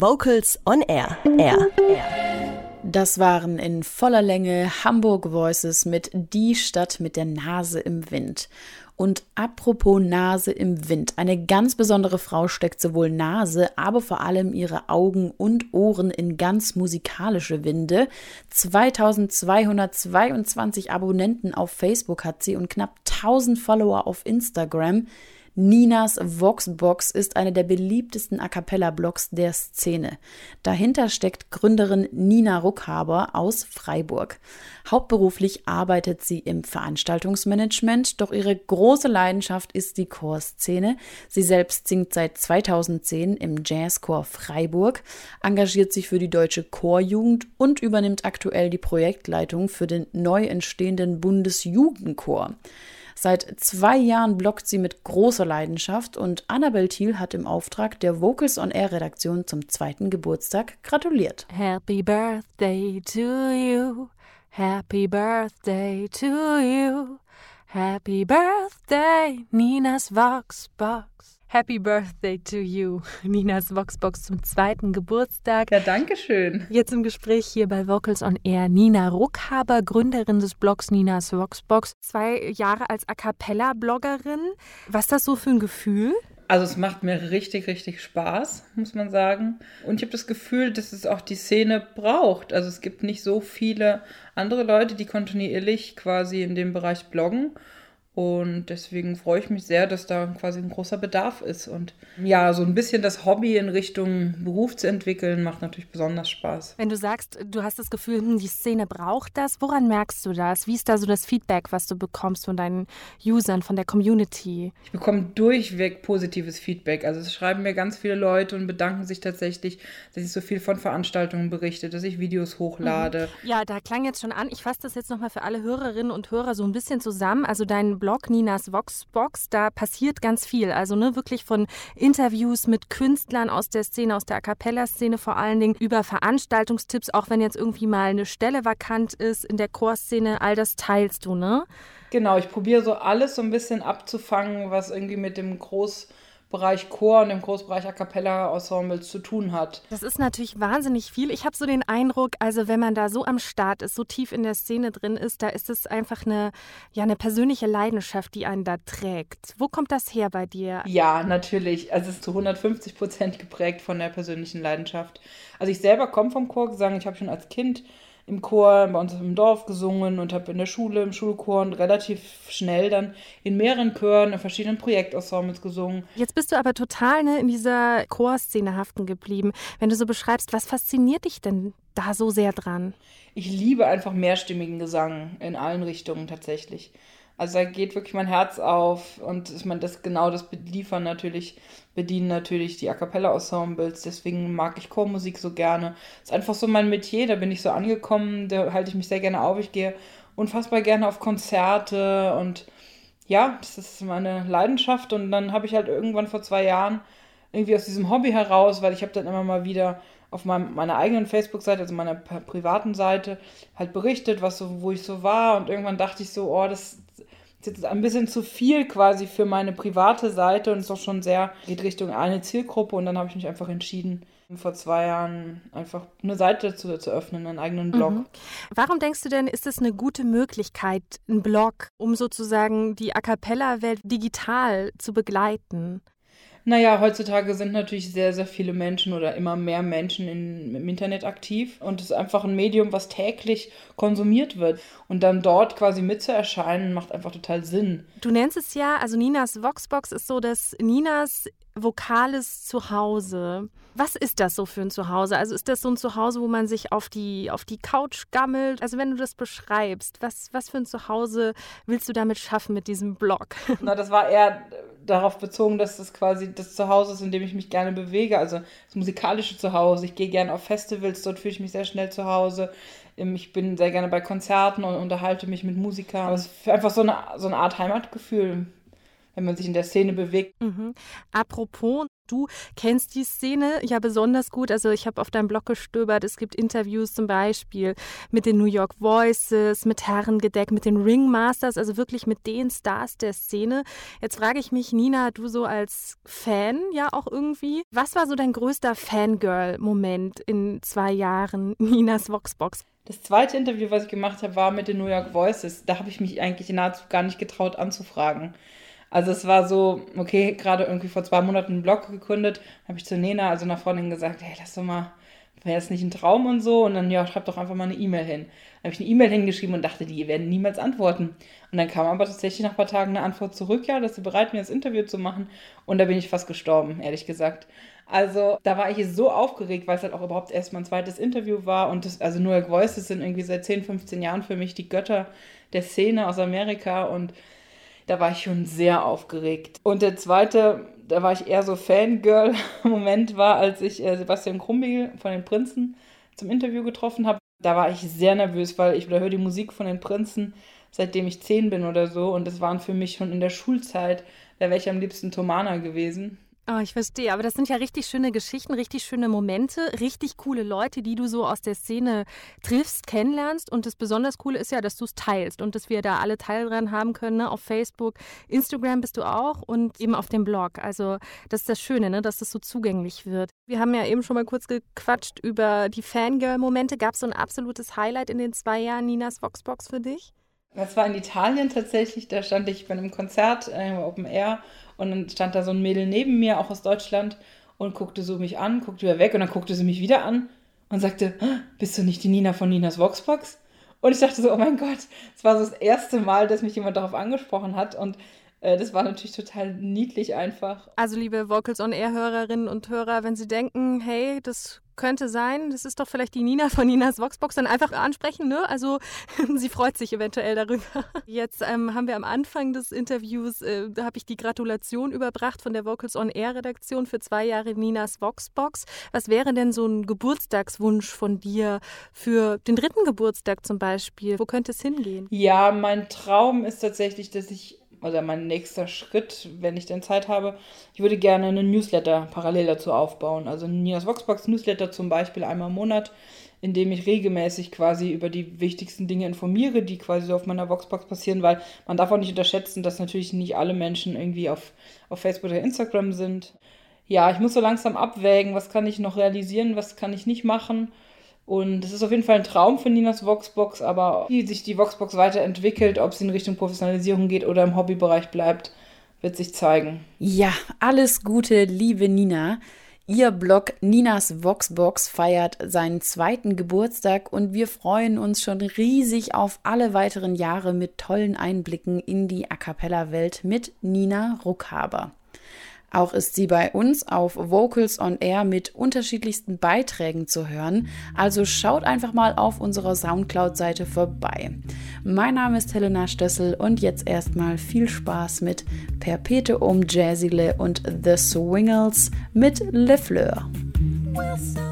Vocals on Air. Air. Das waren in voller Länge Hamburg Voices mit Die Stadt mit der Nase im Wind. Und apropos Nase im Wind, eine ganz besondere Frau steckt sowohl Nase, aber vor allem ihre Augen und Ohren in ganz musikalische Winde. 2222 Abonnenten auf Facebook hat sie und knapp 1000 Follower auf Instagram. Ninas Voxbox ist eine der beliebtesten A cappella-Blogs der Szene. Dahinter steckt Gründerin Nina Ruckhaber aus Freiburg. Hauptberuflich arbeitet sie im Veranstaltungsmanagement, doch ihre große Leidenschaft ist die Chorszene. Sie selbst singt seit 2010 im Jazzchor Freiburg, engagiert sich für die deutsche Chorjugend und übernimmt aktuell die Projektleitung für den neu entstehenden Bundesjugendchor. Seit zwei Jahren bloggt sie mit großer Leidenschaft und Annabel Thiel hat im Auftrag der Vocals on Air Redaktion zum zweiten Geburtstag gratuliert. Happy Birthday to you. Happy Birthday to you. Happy Birthday, Ninas Voxbox. Happy Birthday to you, Ninas Voxbox zum zweiten Geburtstag. Ja, danke schön. Jetzt im Gespräch hier bei Vocals on Air Nina Ruckhaber, Gründerin des Blogs Ninas Voxbox. Zwei Jahre als A Cappella-Bloggerin. Was ist das so für ein Gefühl? Also es macht mir richtig, richtig Spaß, muss man sagen. Und ich habe das Gefühl, dass es auch die Szene braucht. Also es gibt nicht so viele andere Leute, die kontinuierlich quasi in dem Bereich bloggen. Und deswegen freue ich mich sehr, dass da quasi ein großer Bedarf ist. Und ja, so ein bisschen das Hobby in Richtung Beruf zu entwickeln, macht natürlich besonders Spaß. Wenn du sagst, du hast das Gefühl, hm, die Szene braucht das, woran merkst du das? Wie ist da so das Feedback, was du bekommst von deinen Usern, von der Community? Ich bekomme durchweg positives Feedback. Also es schreiben mir ganz viele Leute und bedanken sich tatsächlich, dass ich so viel von Veranstaltungen berichte, dass ich Videos hochlade. Mhm. Ja, da klang jetzt schon an. Ich fasse das jetzt nochmal für alle Hörerinnen und Hörer so ein bisschen zusammen. Also dein Blog Ninas Voxbox, da passiert ganz viel. Also ne, wirklich von Interviews mit Künstlern aus der Szene, aus der A Cappella-Szene vor allen Dingen, über Veranstaltungstipps, auch wenn jetzt irgendwie mal eine Stelle vakant ist in der Chorszene, all das teilst du, ne? Genau, ich probiere so alles so ein bisschen abzufangen, was irgendwie mit dem Groß- Bereich Chor und im Großbereich A cappella Ensembles zu tun hat. Das ist natürlich wahnsinnig viel. Ich habe so den Eindruck, also wenn man da so am Start ist, so tief in der Szene drin ist, da ist es einfach eine, ja, eine persönliche Leidenschaft, die einen da trägt. Wo kommt das her bei dir? Ja, natürlich. Also es ist zu 150 Prozent geprägt von der persönlichen Leidenschaft. Also ich selber komme vom Chorgesang. Ich habe schon als Kind im Chor bei uns im Dorf gesungen und habe in der Schule, im Schulchor und relativ schnell dann in mehreren Chören, in verschiedenen Projektensembles gesungen. Jetzt bist du aber total ne, in dieser Chorszene haften geblieben. Wenn du so beschreibst, was fasziniert dich denn da so sehr dran? Ich liebe einfach mehrstimmigen Gesang in allen Richtungen tatsächlich. Also da geht wirklich mein Herz auf und ich meine, das genau das liefern natürlich, bedienen natürlich die A cappella-Ensembles, deswegen mag ich Chormusik so gerne. Ist einfach so mein Metier, da bin ich so angekommen, da halte ich mich sehr gerne auf. Ich gehe unfassbar gerne auf Konzerte und ja, das ist meine Leidenschaft und dann habe ich halt irgendwann vor zwei Jahren irgendwie aus diesem Hobby heraus, weil ich habe dann immer mal wieder auf meinem, meiner eigenen Facebook-Seite, also meiner privaten Seite, halt berichtet, was so, wo ich so war. Und irgendwann dachte ich so, oh, das ist jetzt ein bisschen zu viel quasi für meine private Seite und ist auch schon sehr, geht Richtung eine Zielgruppe. Und dann habe ich mich einfach entschieden, vor zwei Jahren einfach eine Seite dazu zu öffnen, einen eigenen Blog. Mhm. Warum denkst du denn, ist es eine gute Möglichkeit, ein Blog, um sozusagen die A cappella-Welt digital zu begleiten? Naja, heutzutage sind natürlich sehr, sehr viele Menschen oder immer mehr Menschen in, im Internet aktiv und es ist einfach ein Medium, was täglich konsumiert wird. Und dann dort quasi mitzuerscheinen, macht einfach total Sinn. Du nennst es ja, also Ninas Voxbox ist so, dass Ninas vokales Zuhause. Was ist das so für ein Zuhause? Also ist das so ein Zuhause, wo man sich auf die, auf die Couch gammelt? Also wenn du das beschreibst, was, was für ein Zuhause willst du damit schaffen mit diesem Blog? Na, das war eher darauf bezogen, dass das quasi das Zuhause ist, in dem ich mich gerne bewege. Also das musikalische Zuhause. Ich gehe gerne auf Festivals, dort fühle ich mich sehr schnell zu Hause. Ähm, ich bin sehr gerne bei Konzerten und unterhalte mich mit Musikern. Es ist einfach so eine, so eine Art Heimatgefühl wenn man sich in der Szene bewegt. Mhm. Apropos, Du kennst die Szene ja besonders gut. Also ich habe auf deinem Blog gestöbert. Es gibt Interviews zum Beispiel mit den New York Voices, mit Herrengedeck, mit den Ringmasters, also wirklich mit den Stars der Szene. Jetzt frage ich mich, Nina, du so als Fan ja auch irgendwie, was war so dein größter Fangirl-Moment in zwei Jahren Ninas Voxbox? Das zweite Interview, was ich gemacht habe, war mit den New York Voices. Da habe ich mich eigentlich nahezu gar nicht getraut anzufragen. Also es war so, okay, gerade irgendwie vor zwei Monaten einen Blog gegründet, habe ich zu Nena, also einer Freundin gesagt, hey, lass doch mal, wäre es nicht ein Traum und so? Und dann, ja, schreib doch einfach mal eine E-Mail hin. Dann habe ich eine E-Mail hingeschrieben und dachte, die werden niemals antworten. Und dann kam aber tatsächlich nach ein paar Tagen eine Antwort zurück, ja, dass sie bereit mir das Interview zu machen. Und da bin ich fast gestorben, ehrlich gesagt. Also da war ich so aufgeregt, weil es halt auch überhaupt erst mein zweites Interview war. Und das, also New York Voices sind irgendwie seit 10, 15 Jahren für mich die Götter der Szene aus Amerika. Und da war ich schon sehr aufgeregt. Und der zweite, da war ich eher so Fangirl-Moment war, als ich äh, Sebastian Krumbiegel von den Prinzen zum Interview getroffen habe. Da war ich sehr nervös, weil ich höre die Musik von den Prinzen, seitdem ich zehn bin oder so. Und das waren für mich schon in der Schulzeit, da wäre ich am liebsten Tomana gewesen. Oh, ich verstehe. Aber das sind ja richtig schöne Geschichten, richtig schöne Momente, richtig coole Leute, die du so aus der Szene triffst, kennenlernst. Und das besonders Coole ist ja, dass du es teilst und dass wir da alle Teil dran haben können. Ne? Auf Facebook, Instagram bist du auch und eben auf dem Blog. Also das ist das Schöne, ne? dass das so zugänglich wird. Wir haben ja eben schon mal kurz gequatscht über die Fangirl-Momente. Gab es so ein absolutes Highlight in den zwei Jahren Ninas Voxbox für dich? Das war in Italien tatsächlich. Da stand ich bei einem Konzert äh, Open Air und dann stand da so ein Mädel neben mir, auch aus Deutschland, und guckte so mich an, guckte wieder weg und dann guckte sie mich wieder an und sagte, bist du nicht die Nina von Ninas Voxbox? Und ich dachte so, oh mein Gott, es war so das erste Mal, dass mich jemand darauf angesprochen hat und äh, das war natürlich total niedlich einfach. Also liebe Vocals on Air Hörerinnen und Hörer, wenn Sie denken, hey, das könnte sein, das ist doch vielleicht die Nina von Ninas Voxbox, dann einfach ansprechen, ne? Also sie freut sich eventuell darüber. Jetzt ähm, haben wir am Anfang des Interviews, äh, da habe ich die Gratulation überbracht von der Vocals on Air Redaktion für zwei Jahre Ninas Voxbox. Was wäre denn so ein Geburtstagswunsch von dir für den dritten Geburtstag zum Beispiel? Wo könnte es hingehen? Ja, mein Traum ist tatsächlich, dass ich oder mein nächster Schritt, wenn ich denn Zeit habe, ich würde gerne einen Newsletter parallel dazu aufbauen. Also ein Nias Voxbox Newsletter zum Beispiel einmal im Monat, in dem ich regelmäßig quasi über die wichtigsten Dinge informiere, die quasi so auf meiner Voxbox passieren, weil man darf auch nicht unterschätzen, dass natürlich nicht alle Menschen irgendwie auf, auf Facebook oder Instagram sind. Ja, ich muss so langsam abwägen, was kann ich noch realisieren, was kann ich nicht machen. Und es ist auf jeden Fall ein Traum für Ninas Voxbox, aber wie sich die Voxbox weiterentwickelt, ob sie in Richtung Professionalisierung geht oder im Hobbybereich bleibt, wird sich zeigen. Ja, alles Gute, liebe Nina. Ihr Blog Ninas Voxbox feiert seinen zweiten Geburtstag und wir freuen uns schon riesig auf alle weiteren Jahre mit tollen Einblicken in die A cappella Welt mit Nina Ruckhaber. Auch ist sie bei uns auf Vocals on Air mit unterschiedlichsten Beiträgen zu hören. Also schaut einfach mal auf unserer Soundcloud-Seite vorbei. Mein Name ist Helena Stössel und jetzt erstmal viel Spaß mit Perpetuum Jazzile und The Swingles mit Le Fleur. Wilson.